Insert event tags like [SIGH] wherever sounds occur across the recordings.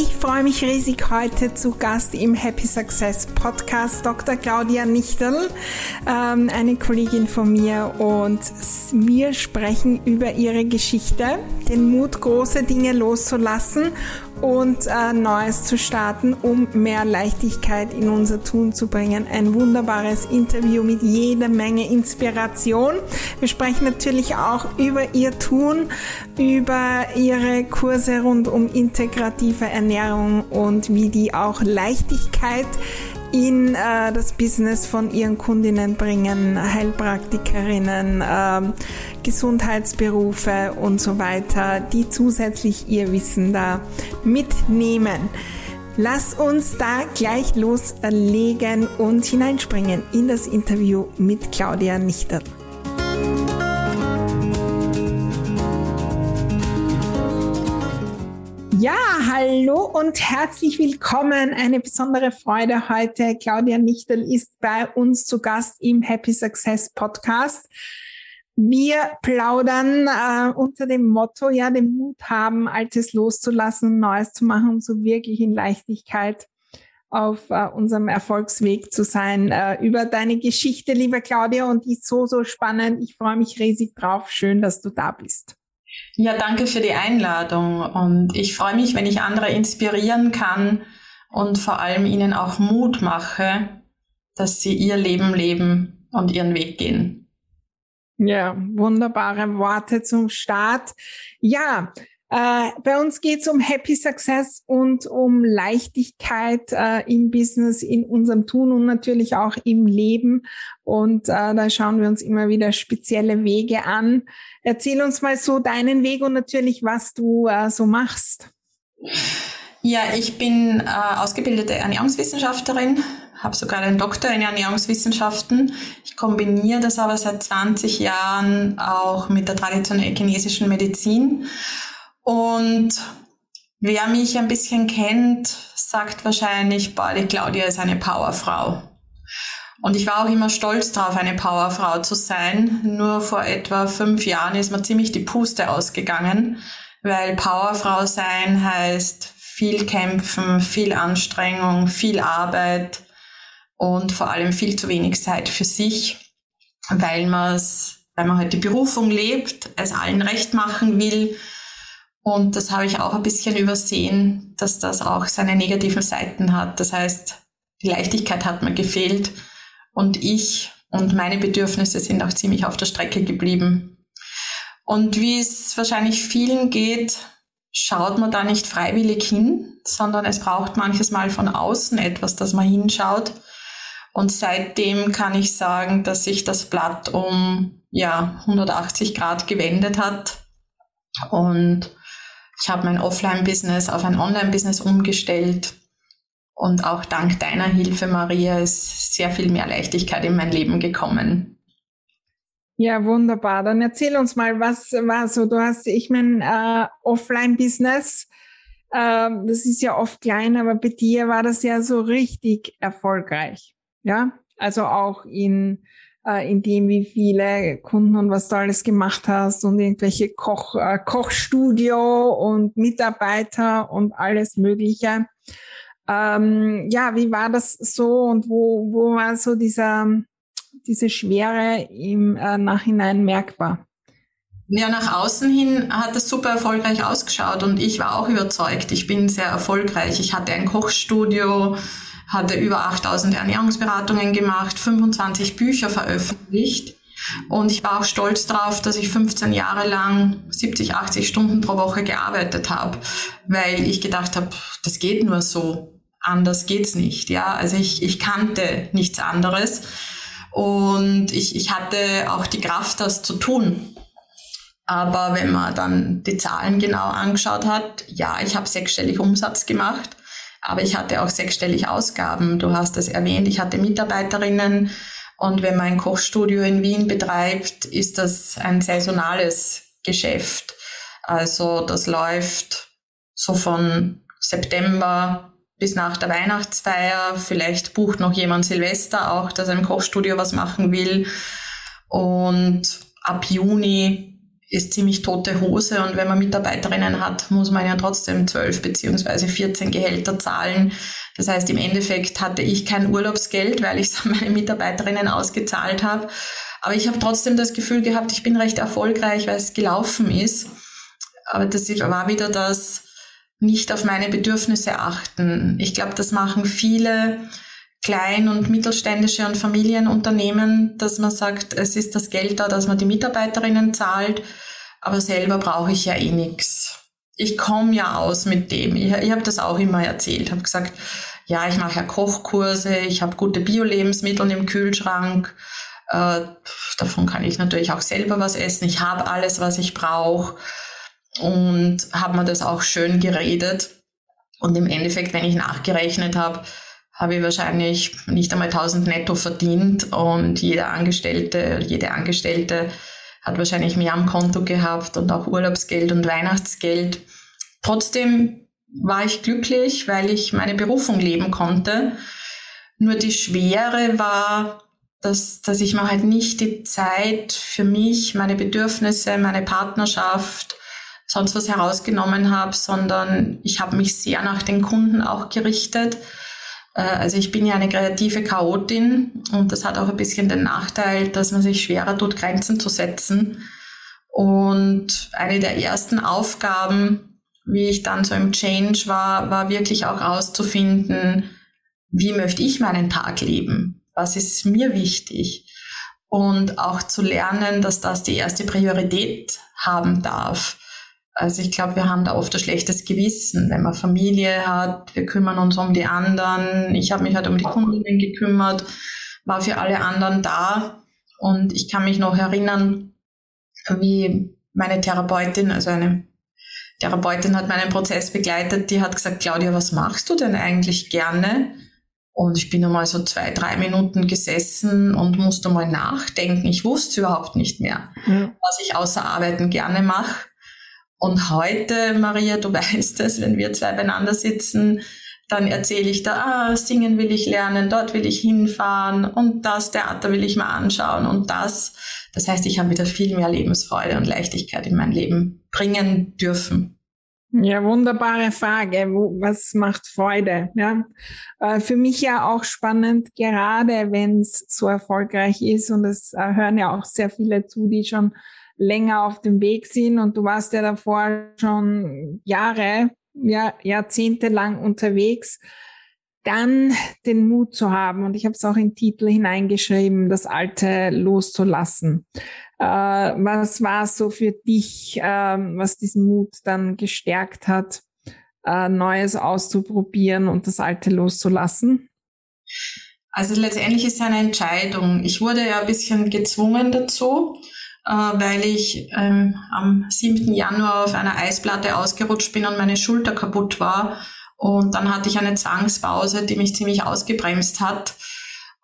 Ich freue mich riesig heute zu Gast im Happy Success Podcast Dr. Claudia Nichterl, ähm, eine Kollegin von mir und wir sprechen über ihre Geschichte, den Mut, große Dinge loszulassen und äh, Neues zu starten, um mehr Leichtigkeit in unser Tun zu bringen. Ein wunderbares Interview mit jeder Menge Inspiration. Wir sprechen natürlich auch über ihr Tun, über ihre Kurse rund um integrative Ernährung und wie die auch Leichtigkeit in äh, das Business von ihren Kundinnen bringen, Heilpraktikerinnen, äh, Gesundheitsberufe und so weiter, die zusätzlich ihr Wissen da mitnehmen. Lass uns da gleich loslegen und hineinspringen in das Interview mit Claudia Nichter. Ja, hallo und herzlich willkommen. Eine besondere Freude heute. Claudia Nichtel ist bei uns zu Gast im Happy Success Podcast. Wir plaudern äh, unter dem Motto, ja, den Mut haben, Altes loszulassen Neues zu machen, um so wirklich in Leichtigkeit auf äh, unserem Erfolgsweg zu sein. Äh, über deine Geschichte, liebe Claudia, und die ist so, so spannend. Ich freue mich riesig drauf. Schön, dass du da bist. Ja, danke für die Einladung und ich freue mich, wenn ich andere inspirieren kann und vor allem ihnen auch Mut mache, dass sie ihr Leben leben und ihren Weg gehen. Ja, wunderbare Worte zum Start. Ja, äh, bei uns geht es um Happy Success und um Leichtigkeit äh, im Business, in unserem Tun und natürlich auch im Leben. Und äh, da schauen wir uns immer wieder spezielle Wege an. Erzähl uns mal so deinen Weg und natürlich, was du äh, so machst. Ja, ich bin äh, ausgebildete Ernährungswissenschaftlerin, habe sogar einen Doktor in Ernährungswissenschaften. Ich kombiniere das aber seit 20 Jahren auch mit der traditionellen chinesischen Medizin und wer mich ein bisschen kennt, sagt wahrscheinlich, boah, die Claudia ist eine Powerfrau. Und ich war auch immer stolz darauf, eine Powerfrau zu sein. Nur vor etwa fünf Jahren ist mir ziemlich die Puste ausgegangen, weil Powerfrau sein heißt viel kämpfen, viel Anstrengung, viel Arbeit und vor allem viel zu wenig Zeit für sich, weil man weil man halt die Berufung lebt, es allen recht machen will und das habe ich auch ein bisschen übersehen, dass das auch seine negativen Seiten hat. Das heißt, die Leichtigkeit hat mir gefehlt und ich und meine Bedürfnisse sind auch ziemlich auf der Strecke geblieben. Und wie es wahrscheinlich vielen geht, schaut man da nicht freiwillig hin, sondern es braucht manches Mal von außen etwas, dass man hinschaut. Und seitdem kann ich sagen, dass sich das Blatt um ja 180 Grad gewendet hat und ich habe mein Offline-Business auf ein Online-Business umgestellt. Und auch dank deiner Hilfe, Maria, ist sehr viel mehr Leichtigkeit in mein Leben gekommen. Ja, wunderbar. Dann erzähl uns mal, was war so, du hast, ich meine, äh, Offline-Business, äh, das ist ja oft klein, aber bei dir war das ja so richtig erfolgreich. Ja, also auch in äh, in dem, wie viele Kunden und was du alles gemacht hast und irgendwelche Koch, äh, Kochstudio und Mitarbeiter und alles Mögliche. Ähm, ja, wie war das so und wo, wo war so dieser, diese Schwere im äh, Nachhinein merkbar? Ja, nach außen hin hat es super erfolgreich ausgeschaut und ich war auch überzeugt. Ich bin sehr erfolgreich. Ich hatte ein Kochstudio, hatte über 8000 Ernährungsberatungen gemacht, 25 Bücher veröffentlicht. Und ich war auch stolz darauf, dass ich 15 Jahre lang 70, 80 Stunden pro Woche gearbeitet habe, weil ich gedacht habe, das geht nur so. Anders geht's nicht. Ja, also ich, ich kannte nichts anderes. Und ich, ich hatte auch die Kraft, das zu tun. Aber wenn man dann die Zahlen genau angeschaut hat, ja, ich habe sechsstellig Umsatz gemacht, aber ich hatte auch sechsstellig Ausgaben. Du hast es erwähnt, ich hatte Mitarbeiterinnen. Und wenn man ein Kochstudio in Wien betreibt, ist das ein saisonales Geschäft. Also das läuft so von September bis nach der Weihnachtsfeier. Vielleicht bucht noch jemand Silvester auch, dass ein Kochstudio was machen will. Und ab Juni ist ziemlich tote Hose und wenn man Mitarbeiterinnen hat, muss man ja trotzdem zwölf beziehungsweise 14 Gehälter zahlen. Das heißt, im Endeffekt hatte ich kein Urlaubsgeld, weil ich es [LAUGHS] an meine Mitarbeiterinnen ausgezahlt habe. Aber ich habe trotzdem das Gefühl gehabt, ich bin recht erfolgreich, weil es gelaufen ist. Aber das war wieder das nicht auf meine Bedürfnisse achten. Ich glaube, das machen viele klein- und mittelständische und Familienunternehmen, dass man sagt, es ist das Geld da, dass man die Mitarbeiterinnen zahlt, aber selber brauche ich ja eh nichts. Ich komme ja aus mit dem. Ich, ich habe das auch immer erzählt, habe gesagt, ja, ich mache ja Kochkurse, ich habe gute Bio-Lebensmittel im Kühlschrank. Äh, davon kann ich natürlich auch selber was essen. Ich habe alles, was ich brauche und habe mir das auch schön geredet. Und im Endeffekt, wenn ich nachgerechnet habe, habe ich wahrscheinlich nicht einmal 1000 netto verdient und jeder Angestellte, jede Angestellte hat wahrscheinlich mehr am Konto gehabt und auch Urlaubsgeld und Weihnachtsgeld. Trotzdem war ich glücklich, weil ich meine Berufung leben konnte. Nur die Schwere war, dass, dass ich mir halt nicht die Zeit für mich, meine Bedürfnisse, meine Partnerschaft, sonst was herausgenommen habe, sondern ich habe mich sehr nach den Kunden auch gerichtet also ich bin ja eine kreative Chaotin und das hat auch ein bisschen den Nachteil, dass man sich schwerer tut, Grenzen zu setzen. Und eine der ersten Aufgaben, wie ich dann so im Change war, war wirklich auch herauszufinden, wie möchte ich meinen Tag leben? Was ist mir wichtig? Und auch zu lernen, dass das die erste Priorität haben darf. Also ich glaube, wir haben da oft ein schlechtes Gewissen, wenn man Familie hat, wir kümmern uns um die anderen. Ich habe mich halt um die Kundinnen gekümmert, war für alle anderen da. Und ich kann mich noch erinnern, wie meine Therapeutin, also eine Therapeutin hat meinen Prozess begleitet, die hat gesagt, Claudia, was machst du denn eigentlich gerne? Und ich bin einmal so zwei, drei Minuten gesessen und musste mal nachdenken. Ich wusste überhaupt nicht mehr, ja. was ich außer Arbeiten gerne mache. Und heute, Maria, du [LAUGHS] weißt es, wenn wir zwei beieinander sitzen, dann erzähle ich da, ah, singen will ich lernen, dort will ich hinfahren und das Theater will ich mal anschauen und das. Das heißt, ich habe wieder viel mehr Lebensfreude und Leichtigkeit in mein Leben bringen dürfen. Ja, wunderbare Frage. Was macht Freude? Ja, äh, für mich ja auch spannend, gerade wenn es so erfolgreich ist und es äh, hören ja auch sehr viele zu, die schon länger auf dem Weg sind und du warst ja davor schon Jahre, ja, Jahrzehnte lang unterwegs, dann den Mut zu haben, und ich habe es auch in Titel hineingeschrieben, das Alte loszulassen. Äh, was war so für dich, äh, was diesen Mut dann gestärkt hat, äh, Neues auszuprobieren und das Alte loszulassen? Also letztendlich ist es eine Entscheidung. Ich wurde ja ein bisschen gezwungen dazu weil ich ähm, am 7. Januar auf einer Eisplatte ausgerutscht bin und meine Schulter kaputt war. Und dann hatte ich eine Zwangspause, die mich ziemlich ausgebremst hat.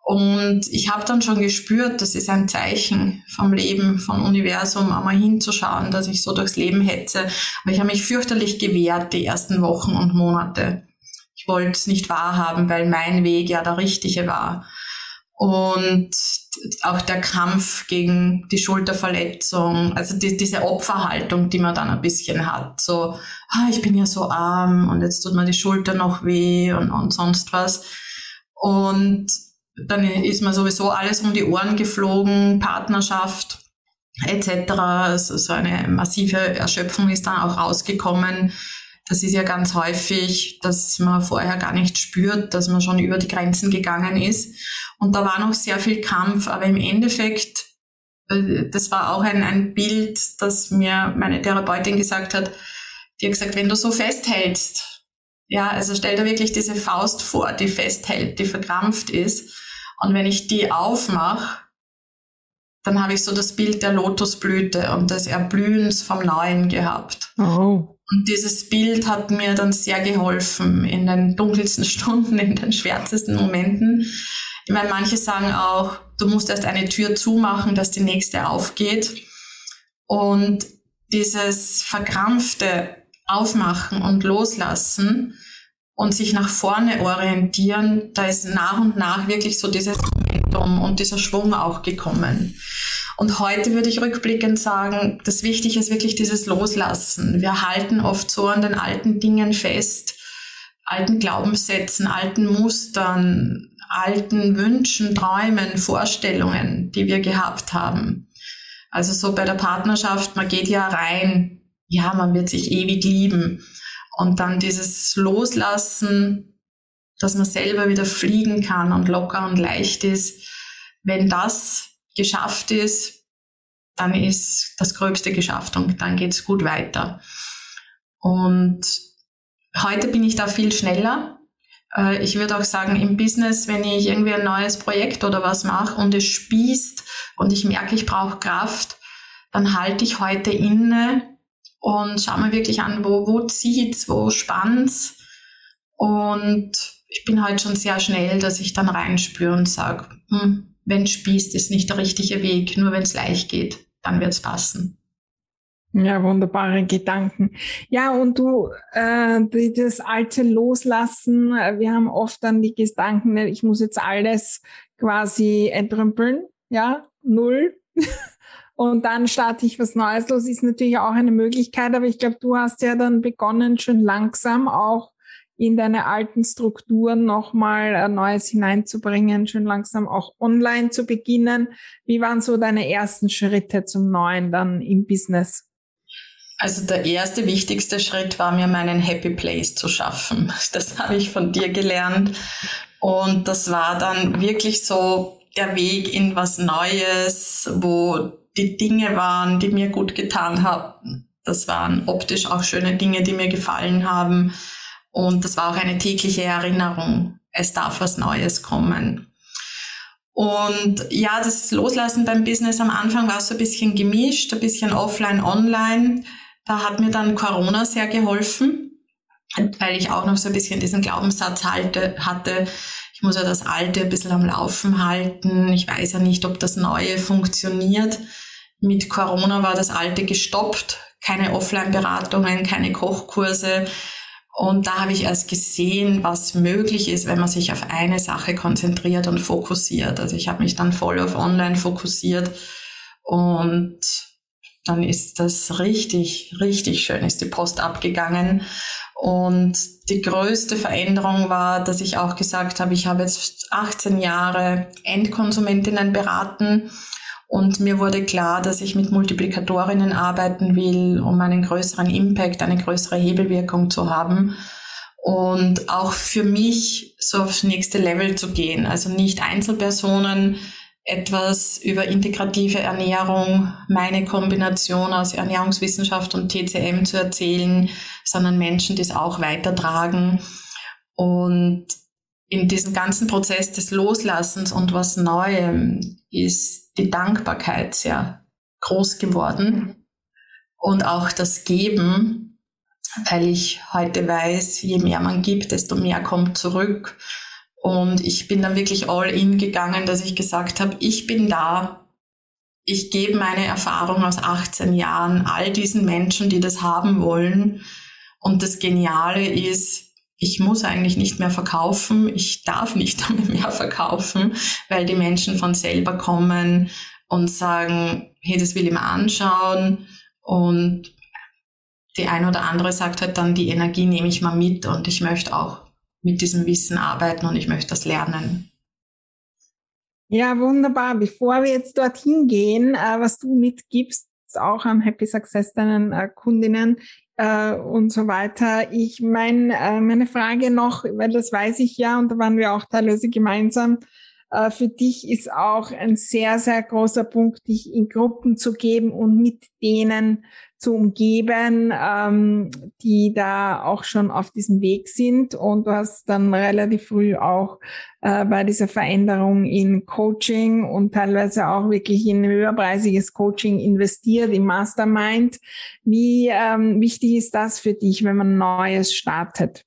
Und ich habe dann schon gespürt, das ist ein Zeichen vom Leben, vom Universum, einmal hinzuschauen, dass ich so durchs Leben hetze. Aber ich habe mich fürchterlich gewehrt die ersten Wochen und Monate. Ich wollte es nicht wahrhaben, weil mein Weg ja der richtige war. Und auch der Kampf gegen die Schulterverletzung, also die, diese Opferhaltung, die man dann ein bisschen hat. So, ah, ich bin ja so arm und jetzt tut mir die Schulter noch weh und, und sonst was. Und dann ist mir sowieso alles um die Ohren geflogen, Partnerschaft etc. Also so eine massive Erschöpfung ist dann auch rausgekommen. Das ist ja ganz häufig, dass man vorher gar nicht spürt, dass man schon über die Grenzen gegangen ist. Und da war noch sehr viel Kampf, aber im Endeffekt Äh, das war auch ein, ein Bild, das mir meine Therapeutin gesagt hat. Die hat gesagt, wenn du so festhältst, ja, also stell dir wirklich diese Faust vor, die festhält, die verkrampft ist. Und wenn ich die aufmache, dann habe ich so das Bild der Lotusblüte und des Erblühens vom Neuen gehabt. Oh. Und dieses Bild hat mir dann sehr geholfen in den dunkelsten [LAUGHS] Stunden, in den schwärzesten Momenten. Ich meine, manche sagen auch, du musst erst eine Tür zumachen, dass die nächste aufgeht. Und dieses verkrampfte Aufmachen und Loslassen und sich nach vorne orientieren, da ist nach und nach wirklich so dieses Momentum und dieser Schwung auch gekommen. Und heute würde ich rückblickend sagen, das Wichtige ist wirklich dieses Loslassen. Wir halten oft so an den alten Dingen fest, alten Glaubenssätzen, alten Mustern, alten Wünschen, Träumen, Vorstellungen, die wir gehabt haben. Also so bei der Partnerschaft, man geht ja rein, ja, man wird sich ewig lieben. Und dann dieses Loslassen, dass man selber wieder fliegen kann und locker und leicht ist. Wenn das geschafft ist, dann ist das Gröbste geschafft und dann geht's gut weiter. Und heute bin ich da viel schneller. Äh, ich würde auch sagen, im Business, wenn ich irgendwie ein neues Projekt oder was mache und es spießt und ich merke, ich brauche Kraft, dann halte ich heute inne und schaue mir wirklich an, wo, wo zieht's, wo spannt's. Und ich bin heute schon sehr schnell, dass ich dann reinspüre und sage, hm, wenn spießt, ist nicht der richtige Weg. Nur wenn es leicht geht, dann wird es passen. Ja, wunderbare Gedanken. Ja, und du, äh, das alte Loslassen, äh, wir haben oft dann die Gedanken, ich muss jetzt alles quasi entrümpeln, ja, null. [LAUGHS] und dann starte ich was Neues los, ist natürlich auch eine Möglichkeit, aber ich glaube, du hast ja dann begonnen, schon langsam auch in deine alten Strukturen nochmal ein Neues hineinzubringen, schön langsam auch online zu beginnen. Wie waren so deine ersten Schritte zum Neuen dann im Business? Also der erste wichtigste Schritt war mir meinen Happy Place zu schaffen. [LAUGHS] Das habe ich von dir gelernt. Und das war dann wirklich so der Weg in was Neues, wo die Dinge waren, die mir gut getan haben. Das waren optisch auch schöne Dinge, die mir gefallen haben und das war auch eine tägliche Erinnerung. Es darf was Neues kommen. Und ja, das Loslassen beim Business am Anfang war so ein bisschen gemischt, ein bisschen offline, online. Da hat mir dann Corona sehr geholfen, weil ich auch noch so ein bisschen diesen Glaubenssatz halte, hatte, ich muss ja das Alte ein bisschen am Laufen halten. Ich weiß ja nicht, ob das Neue funktioniert. Mit Corona war das Alte gestoppt. Keine Offline-Beratungen, keine Kochkurse. Und da habe ich erst gesehen, was möglich ist, wenn man sich auf eine Sache konzentriert und fokussiert. Also ich habe mich dann voll auf Online fokussiert und dann ist das richtig, richtig schön, ist die Post abgegangen. Und die größte Veränderung war, dass ich auch gesagt habe, ich habe jetzt 18 Jahre Endkonsumentinnen beraten und mir wurde klar, dass ich mit Multiplikatorinnen arbeiten will, um einen größeren Impact, eine größere Hebelwirkung zu haben. Und auch für mich so aufs nächste Level zu gehen. Also nicht Einzelpersonen etwas über integrative Ernährung, meine Kombination aus Ernährungswissenschaft und TCM zu erzählen, sondern Menschen, die es auch weitertragen. Und in diesem ganzen Prozess des Loslassens und was Neuem ist die Dankbarkeit sehr groß geworden und auch das Geben, weil ich heute weiß, je mehr man gibt, desto mehr kommt zurück. Und ich bin dann wirklich all in gegangen, dass ich gesagt habe, ich bin da, ich gebe meine Erfahrung aus 18 Jahren all diesen Menschen, die das haben wollen. Und das Geniale ist, ich muss eigentlich nicht mehr verkaufen, ich darf nicht [LAUGHS] mehr verkaufen, weil die Menschen von selber kommen und sagen, hey, das will ich mir anschauen und die eine oder andere sagt halt dann, die Energie nehme ich mal mit und ich möchte auch mit diesem Wissen arbeiten und ich möchte das lernen. Ja, wunderbar. Bevor wir jetzt dorthin gehen, äh, was du mitgibst, auch am Happy Success deinen äh, Kundinnen, äh, und so weiter. Ich meine, äh, meine Frage noch, weil das weiß ich ja und da waren wir auch teilweise gemeinsam, äh, für dich ist auch ein sehr, sehr großer Punkt, dich in Gruppen zu geben und mit denen zu umgeben, ähm, die da auch schon auf diesem Weg sind. Und du hast dann relativ früh auch äh, bei dieser Veränderung in Coaching und teilweise auch wirklich in höherpreisiges Coaching investiert, im Mastermind. Wie ähm, wichtig ist das für dich, wenn man Neues startet?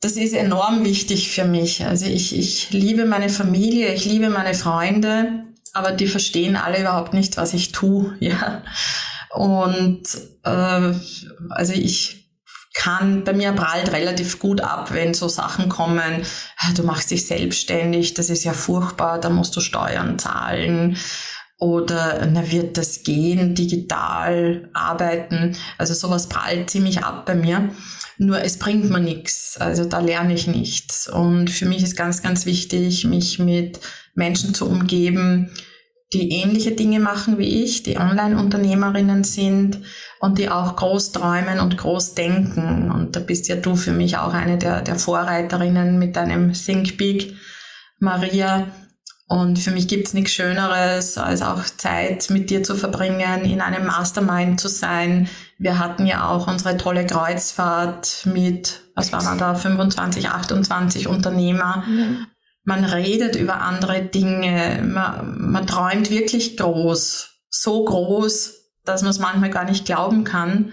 Das ist enorm wichtig für mich. Also ich, ich liebe meine Familie, ich liebe meine Freunde, aber die verstehen alle überhaupt nicht, was ich tue. [LAUGHS] Ja. Und äh, also ich kann, bei mir prallt relativ gut ab, wenn so Sachen kommen, ah, du machst dich selbstständig, das ist ja furchtbar, da musst du Steuern zahlen oder na, wird das gehen, digital arbeiten. Also sowas prallt ziemlich ab bei mir. Nur es bringt mir nichts. Also da lerne ich nichts. Und für mich ist ganz, ganz wichtig, mich mit Menschen zu umgeben, die ähnliche Dinge machen wie ich, die Online-Unternehmerinnen sind und die auch groß träumen und groß denken. Und da bist ja du für mich auch eine der, der Vorreiterinnen mit deinem Think Big, Maria. Und für mich gibt's nichts Schöneres, als auch Zeit mit dir zu verbringen, in einem Mastermind zu sein. Wir hatten ja auch unsere tolle Kreuzfahrt mit, was war man da, 25, 28 Unternehmer. Mhm man redet über andere Dinge, man, man träumt wirklich groß, so groß, dass man es manchmal gar nicht glauben kann.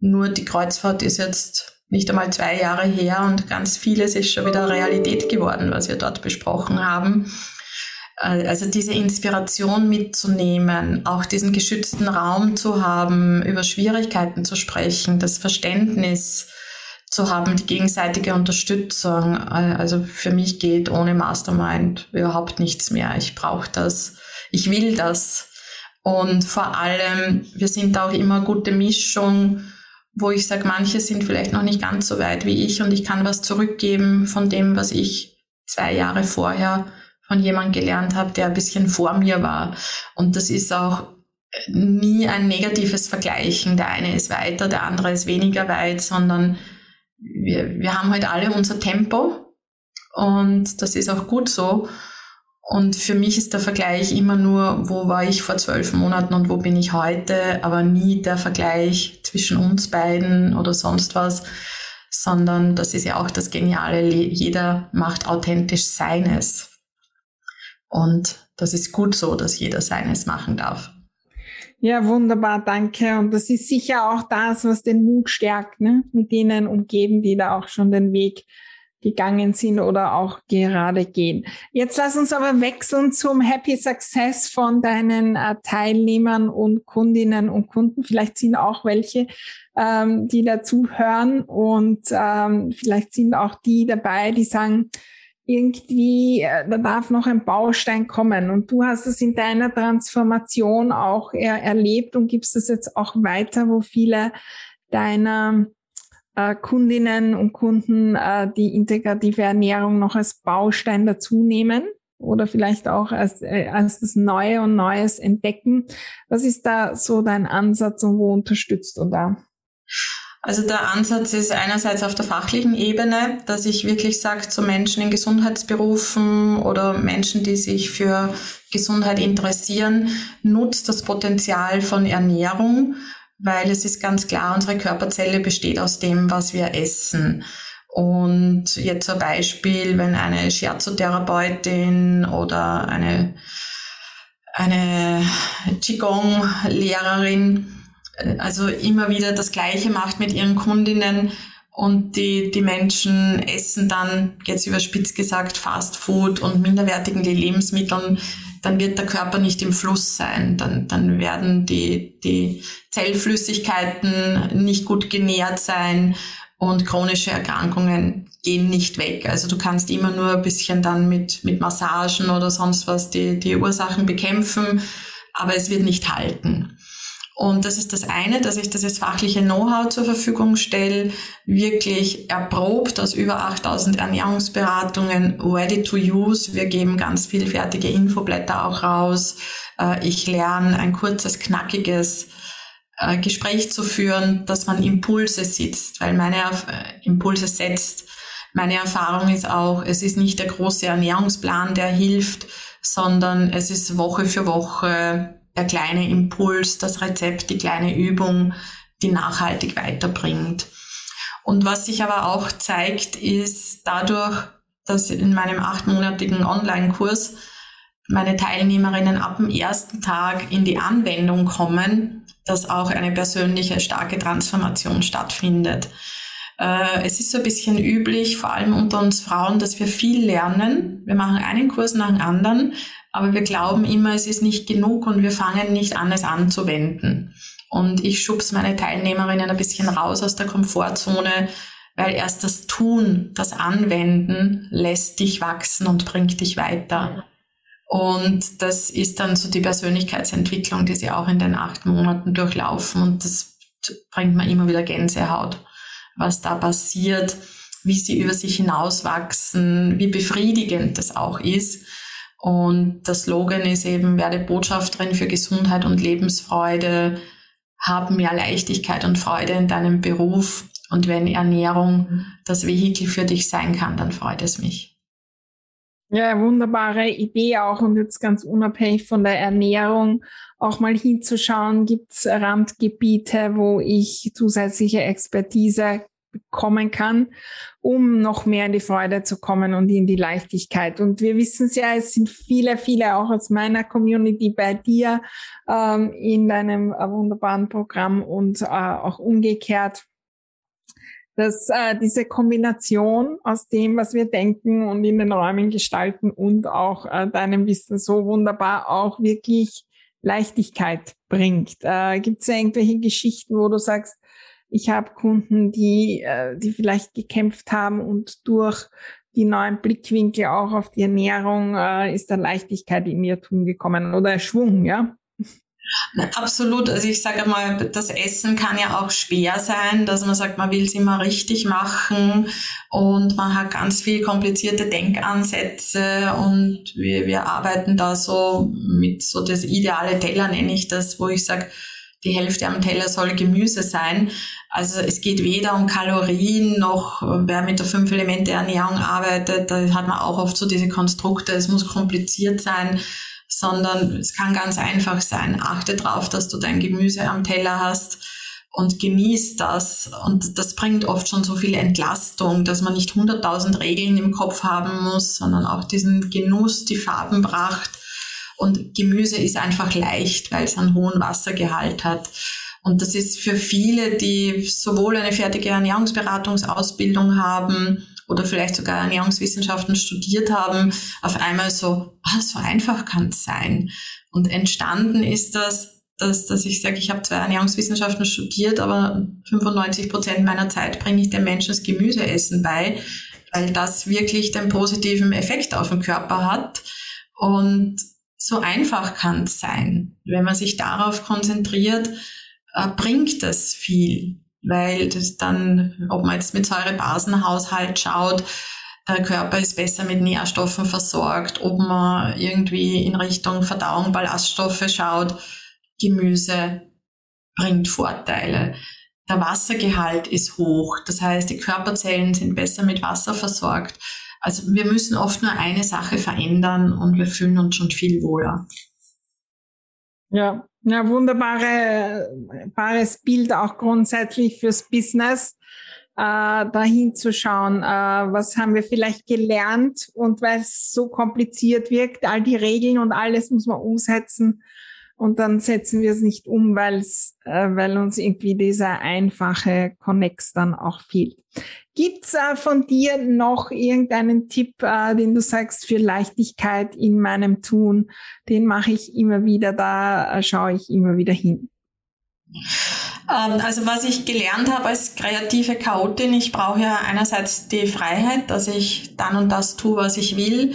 Nur die Kreuzfahrt ist jetzt nicht einmal zwei Jahre her und ganz vieles ist schon wieder Realität geworden, was wir dort besprochen haben. Äh, also diese Inspiration mitzunehmen, auch diesen geschützten Raum zu haben, über Schwierigkeiten zu sprechen, das Verständnis, zu haben, die gegenseitige Unterstützung. Also für mich geht ohne Mastermind überhaupt nichts mehr. Ich brauche das. Ich will das. Und vor allem, wir sind auch immer gute Mischung, wo ich sage, manche sind vielleicht noch nicht ganz so weit wie ich und ich kann was zurückgeben von dem, was ich zwei Jahre vorher von jemandem gelernt habe, der ein bisschen vor mir war. Und das ist auch nie ein negatives Vergleichen. Der eine ist weiter, der andere ist weniger weit, sondern wir, wir haben halt alle unser Tempo und das ist auch gut so. Und für mich ist der Vergleich immer nur, wo war ich vor zwölf Monaten und wo bin ich heute, aber nie der Vergleich zwischen uns beiden oder sonst was, sondern das ist ja auch das Geniale, jeder macht authentisch seines. Und das ist gut so, dass jeder seines machen darf. Ja, wunderbar, danke. Und das ist sicher auch das, was den Mut stärkt, ne? mit denen umgeben, die da auch schon den Weg gegangen sind oder auch gerade gehen. Jetzt lass uns aber wechseln zum Happy Success von deinen äh, Teilnehmern und Kundinnen und Kunden. Vielleicht sind auch welche, ähm, die dazu hören und ähm, vielleicht sind auch die dabei, die sagen, irgendwie, äh, da darf noch ein Baustein kommen. Und du hast es in deiner Transformation auch er erlebt und gibst es jetzt auch weiter, wo viele deiner äh, Kundinnen und Kunden äh, die integrative Ernährung noch als Baustein dazu nehmen oder vielleicht auch als, äh, als das Neue und Neues entdecken. Was ist da so dein Ansatz und wo unterstützt du da? Also der Ansatz ist einerseits auf der fachlichen Ebene, dass ich wirklich sage zu Menschen in Gesundheitsberufen oder Menschen, die sich für Gesundheit interessieren, nutzt das Potenzial von Ernährung, weil es ist ganz klar, unsere Körperzelle besteht aus dem, was wir essen. Und jetzt zum Beispiel, wenn eine Scherzo-Therapeutin oder eine, eine Qigong-Lehrerin also immer wieder das Gleiche macht mit ihren Kundinnen und die, die Menschen essen dann, jetzt überspitzt gesagt, Fast Food und minderwertigen Lebensmitteln, dann wird der Körper nicht im Fluss sein. Dann, dann werden die, die Zellflüssigkeiten nicht gut genährt sein und chronische Erkrankungen gehen nicht weg. Also du kannst immer nur ein bisschen dann mit, mit Massagen oder sonst was die, die Ursachen bekämpfen, aber es wird nicht halten. Und das ist das eine, dass ich dieses fachliche Know-how zur Verfügung stelle, wirklich erprobt aus über 8000 Ernährungsberatungen, ready to use. Wir geben ganz viel fertige Infoblätter auch raus. Äh, ich lerne ein kurzes, knackiges äh, Gespräch zu führen, dass man Impulse sitzt, weil meine äh, Impulse setzt Meine Erfahrung ist auch, es ist nicht der große Ernährungsplan, der hilft, sondern es ist Woche für Woche der kleine Impuls, das Rezept, die kleine Übung, die nachhaltig weiterbringt. Und was sich aber auch zeigt, ist dadurch, dass in meinem achtmonatigen Online-Kurs meine Teilnehmerinnen ab dem ersten Tag in die Anwendung kommen, dass auch eine persönliche starke Transformation stattfindet. Äh, es ist so ein bisschen üblich, vor allem unter uns Frauen, dass wir viel lernen. Wir machen einen Kurs nach dem anderen, aber wir glauben immer, es ist nicht genug und wir fangen nicht an, es anzuwenden. Und ich schubs meine Teilnehmerinnen ein bisschen raus aus der Komfortzone, weil erst das Tun, das Anwenden lässt dich wachsen und bringt dich weiter. Und das ist dann so die Persönlichkeitsentwicklung, die sie auch in den acht Monaten durchlaufen. Und das bringt mir immer wieder Gänsehaut, was da passiert, wie sie über sich hinauswachsen, wie befriedigend das auch ist. Und das Slogan ist eben, werde Botschafterin für Gesundheit und Lebensfreude, hab mehr Leichtigkeit und Freude in deinem Beruf. Und wenn Ernährung das Vehikel für dich sein kann, dann freut es mich. Ja, wunderbare Idee auch und jetzt ganz unabhängig von der Ernährung auch mal hinzuschauen, gibt es Randgebiete, wo ich zusätzliche Expertise bekommen kann, um noch mehr in die Freude zu kommen und in die Leichtigkeit. Und wir wissen es ja, es sind viele, viele auch aus meiner Community bei dir ähm, in deinem äh, wunderbaren Programm und äh, auch umgekehrt dass äh, diese Kombination aus dem, was wir denken und in den Räumen gestalten und auch äh, deinem Wissen so wunderbar auch wirklich Leichtigkeit bringt. Äh, Gibt es irgendwelche Geschichten, wo du sagst, ich habe Kunden, die, äh, die vielleicht gekämpft haben und durch die neuen Blickwinkel auch auf die Ernährung äh, ist da Leichtigkeit in ihr Tun gekommen oder Schwung, ja? Absolut. Also ich sage mal, das Essen kann ja auch schwer sein, dass man sagt, man will es immer richtig machen und man hat ganz viel komplizierte Denkansätze und wir, wir arbeiten da so mit so das ideale Teller nenne ich das, wo ich sage, die Hälfte am Teller soll Gemüse sein. Also es geht weder um Kalorien noch, wer mit der Fünf-Elemente-Ernährung arbeitet, da hat man auch oft so diese Konstrukte, es muss kompliziert sein sondern es kann ganz einfach sein. Achte darauf, dass du dein Gemüse am Teller hast und genieß das. Und das bringt oft schon so viel Entlastung, dass man nicht hunderttausend Regeln im Kopf haben muss, sondern auch diesen Genuss, die Farbenpracht. Und Gemüse ist einfach leicht, weil es einen hohen Wassergehalt hat. Und das ist für viele, die sowohl eine fertige Ernährungsberatungsausbildung haben, oder vielleicht sogar Ernährungswissenschaften studiert haben, auf einmal so, ah, so einfach kann es sein. Und entstanden ist das, dass, dass ich sage, ich habe zwar Ernährungswissenschaften studiert, aber 95 Prozent meiner Zeit bringe ich den Menschen das Gemüseessen bei, weil das wirklich den positiven Effekt auf den Körper hat. Und so einfach kann es sein. Wenn man sich darauf konzentriert, äh, bringt das viel weil das dann, ob man jetzt mit Säurebasenhaushalt schaut, der Körper ist besser mit Nährstoffen versorgt, ob man irgendwie in Richtung Verdauung, Ballaststoffe schaut, Gemüse bringt Vorteile. Der Wassergehalt ist hoch, das heißt, die Körperzellen sind besser mit Wasser versorgt. Also wir müssen oft nur eine Sache verändern und wir fühlen uns schon viel wohler. Ja, ja, wunderbare, wunderbares Bild auch grundsätzlich fürs Business, äh, dahin zu schauen, äh, was haben wir vielleicht gelernt? Und weil es so kompliziert wirkt, all die Regeln und alles muss man umsetzen und dann setzen wir es nicht um, weil's, äh, weil uns irgendwie dieser einfache Connex dann auch fehlt. Gibt's äh, von dir noch irgendeinen Tipp, äh, den du sagst für Leichtigkeit in meinem Tun? Den mache ich immer wieder, da äh, schaue ich immer wieder hin. Ähm, also was ich gelernt habe als kreative Chaotin, ich brauche ja einerseits die Freiheit, dass ich dann und das tue, was ich will.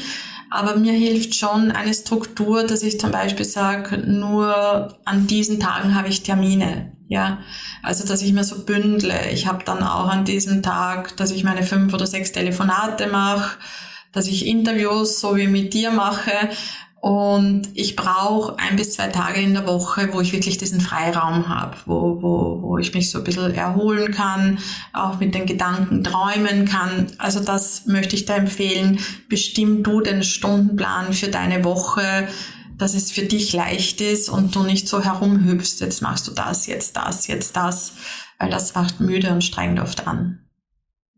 Aber mir hilft schon eine Struktur, dass ich zum Beispiel sage, nur an diesen Tagen habe ich Termine. Ja, also dass ich mir so bündle. Ich habe dann auch an diesem Tag, dass ich meine fünf oder sechs Telefonate mache, dass ich Interviews so wie mit dir mache Und ich brauche ein bis zwei Tage in der Woche, wo ich wirklich diesen Freiraum habe, wo, wo, wo ich mich so ein bisschen erholen kann, auch mit den Gedanken träumen kann. Also das möchte ich da empfehlen. Bestimm du den Stundenplan für deine Woche, dass es für dich leicht ist und du nicht so herumhüpfst, jetzt machst du das, jetzt das, jetzt das, weil das macht müde und strengt oft an.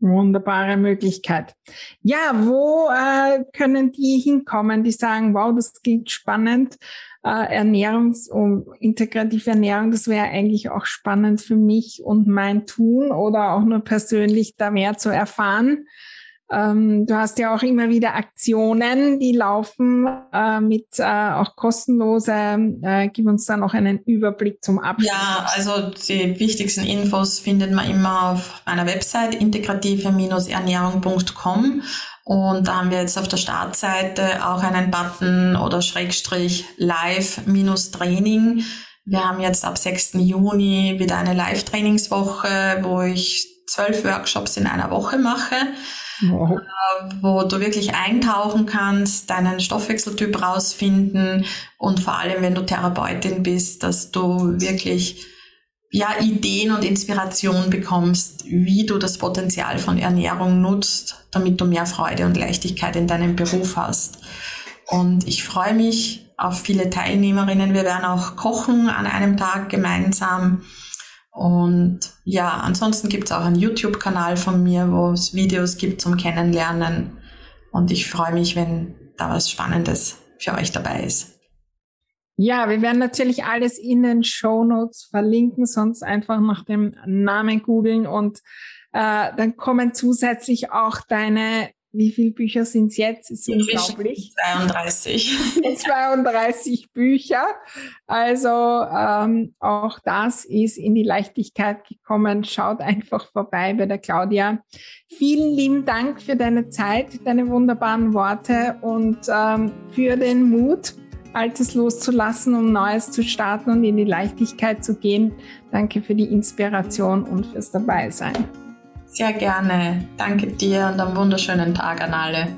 Wunderbare Möglichkeit. Ja, wo äh, können die hinkommen, die sagen, wow, das klingt spannend, äh, Ernährungs- und integrative Ernährung, das wäre eigentlich auch spannend für mich und mein Tun oder auch nur persönlich da mehr zu erfahren. Ähm, du hast ja auch immer wieder Aktionen, die laufen äh, mit äh, auch kostenlose. Äh, gib uns da noch einen Überblick zum Abschluss. Ja, also die wichtigsten Infos findet man immer auf meiner Website integrative-ernährung.com. Und da haben wir jetzt auf der Startseite auch einen Button oder Schrägstrich Live-Training. Wir haben jetzt ab 6. Juni wieder eine Live-Trainingswoche, wo ich zwölf Workshops in einer Woche mache. Wow. Äh, wo du wirklich eintauchen kannst, deinen Stoffwechseltyp rausfinden und vor allem, wenn du Therapeutin bist, dass du wirklich ja, Ideen und Inspiration bekommst, wie du das Potenzial von Ernährung nutzt, damit du mehr Freude und Leichtigkeit in deinem Beruf hast. Und ich freue mich auf viele Teilnehmerinnen. Wir werden auch kochen an einem Tag gemeinsam. Und ja, ansonsten gibt es auch einen YouTube-Kanal von mir, wo es Videos gibt zum Kennenlernen. Und ich freue mich, wenn da was Spannendes für euch dabei ist. Ja, wir werden natürlich alles in den Show Notes verlinken, sonst einfach nach dem Namen googeln und äh, dann kommen zusätzlich auch deine wie viele Bücher sind es jetzt? Ist unglaublich. 32. 32 [LAUGHS] Bücher. Also ähm, auch das ist in die Leichtigkeit gekommen. Schaut einfach vorbei bei der Claudia. Vielen lieben Dank für deine Zeit, deine wunderbaren Worte und ähm, für den Mut, Altes loszulassen, um Neues zu starten und in die Leichtigkeit zu gehen. Danke für die Inspiration und fürs Dabeisein. Sehr gerne. Danke dir und einen wunderschönen Tag an alle.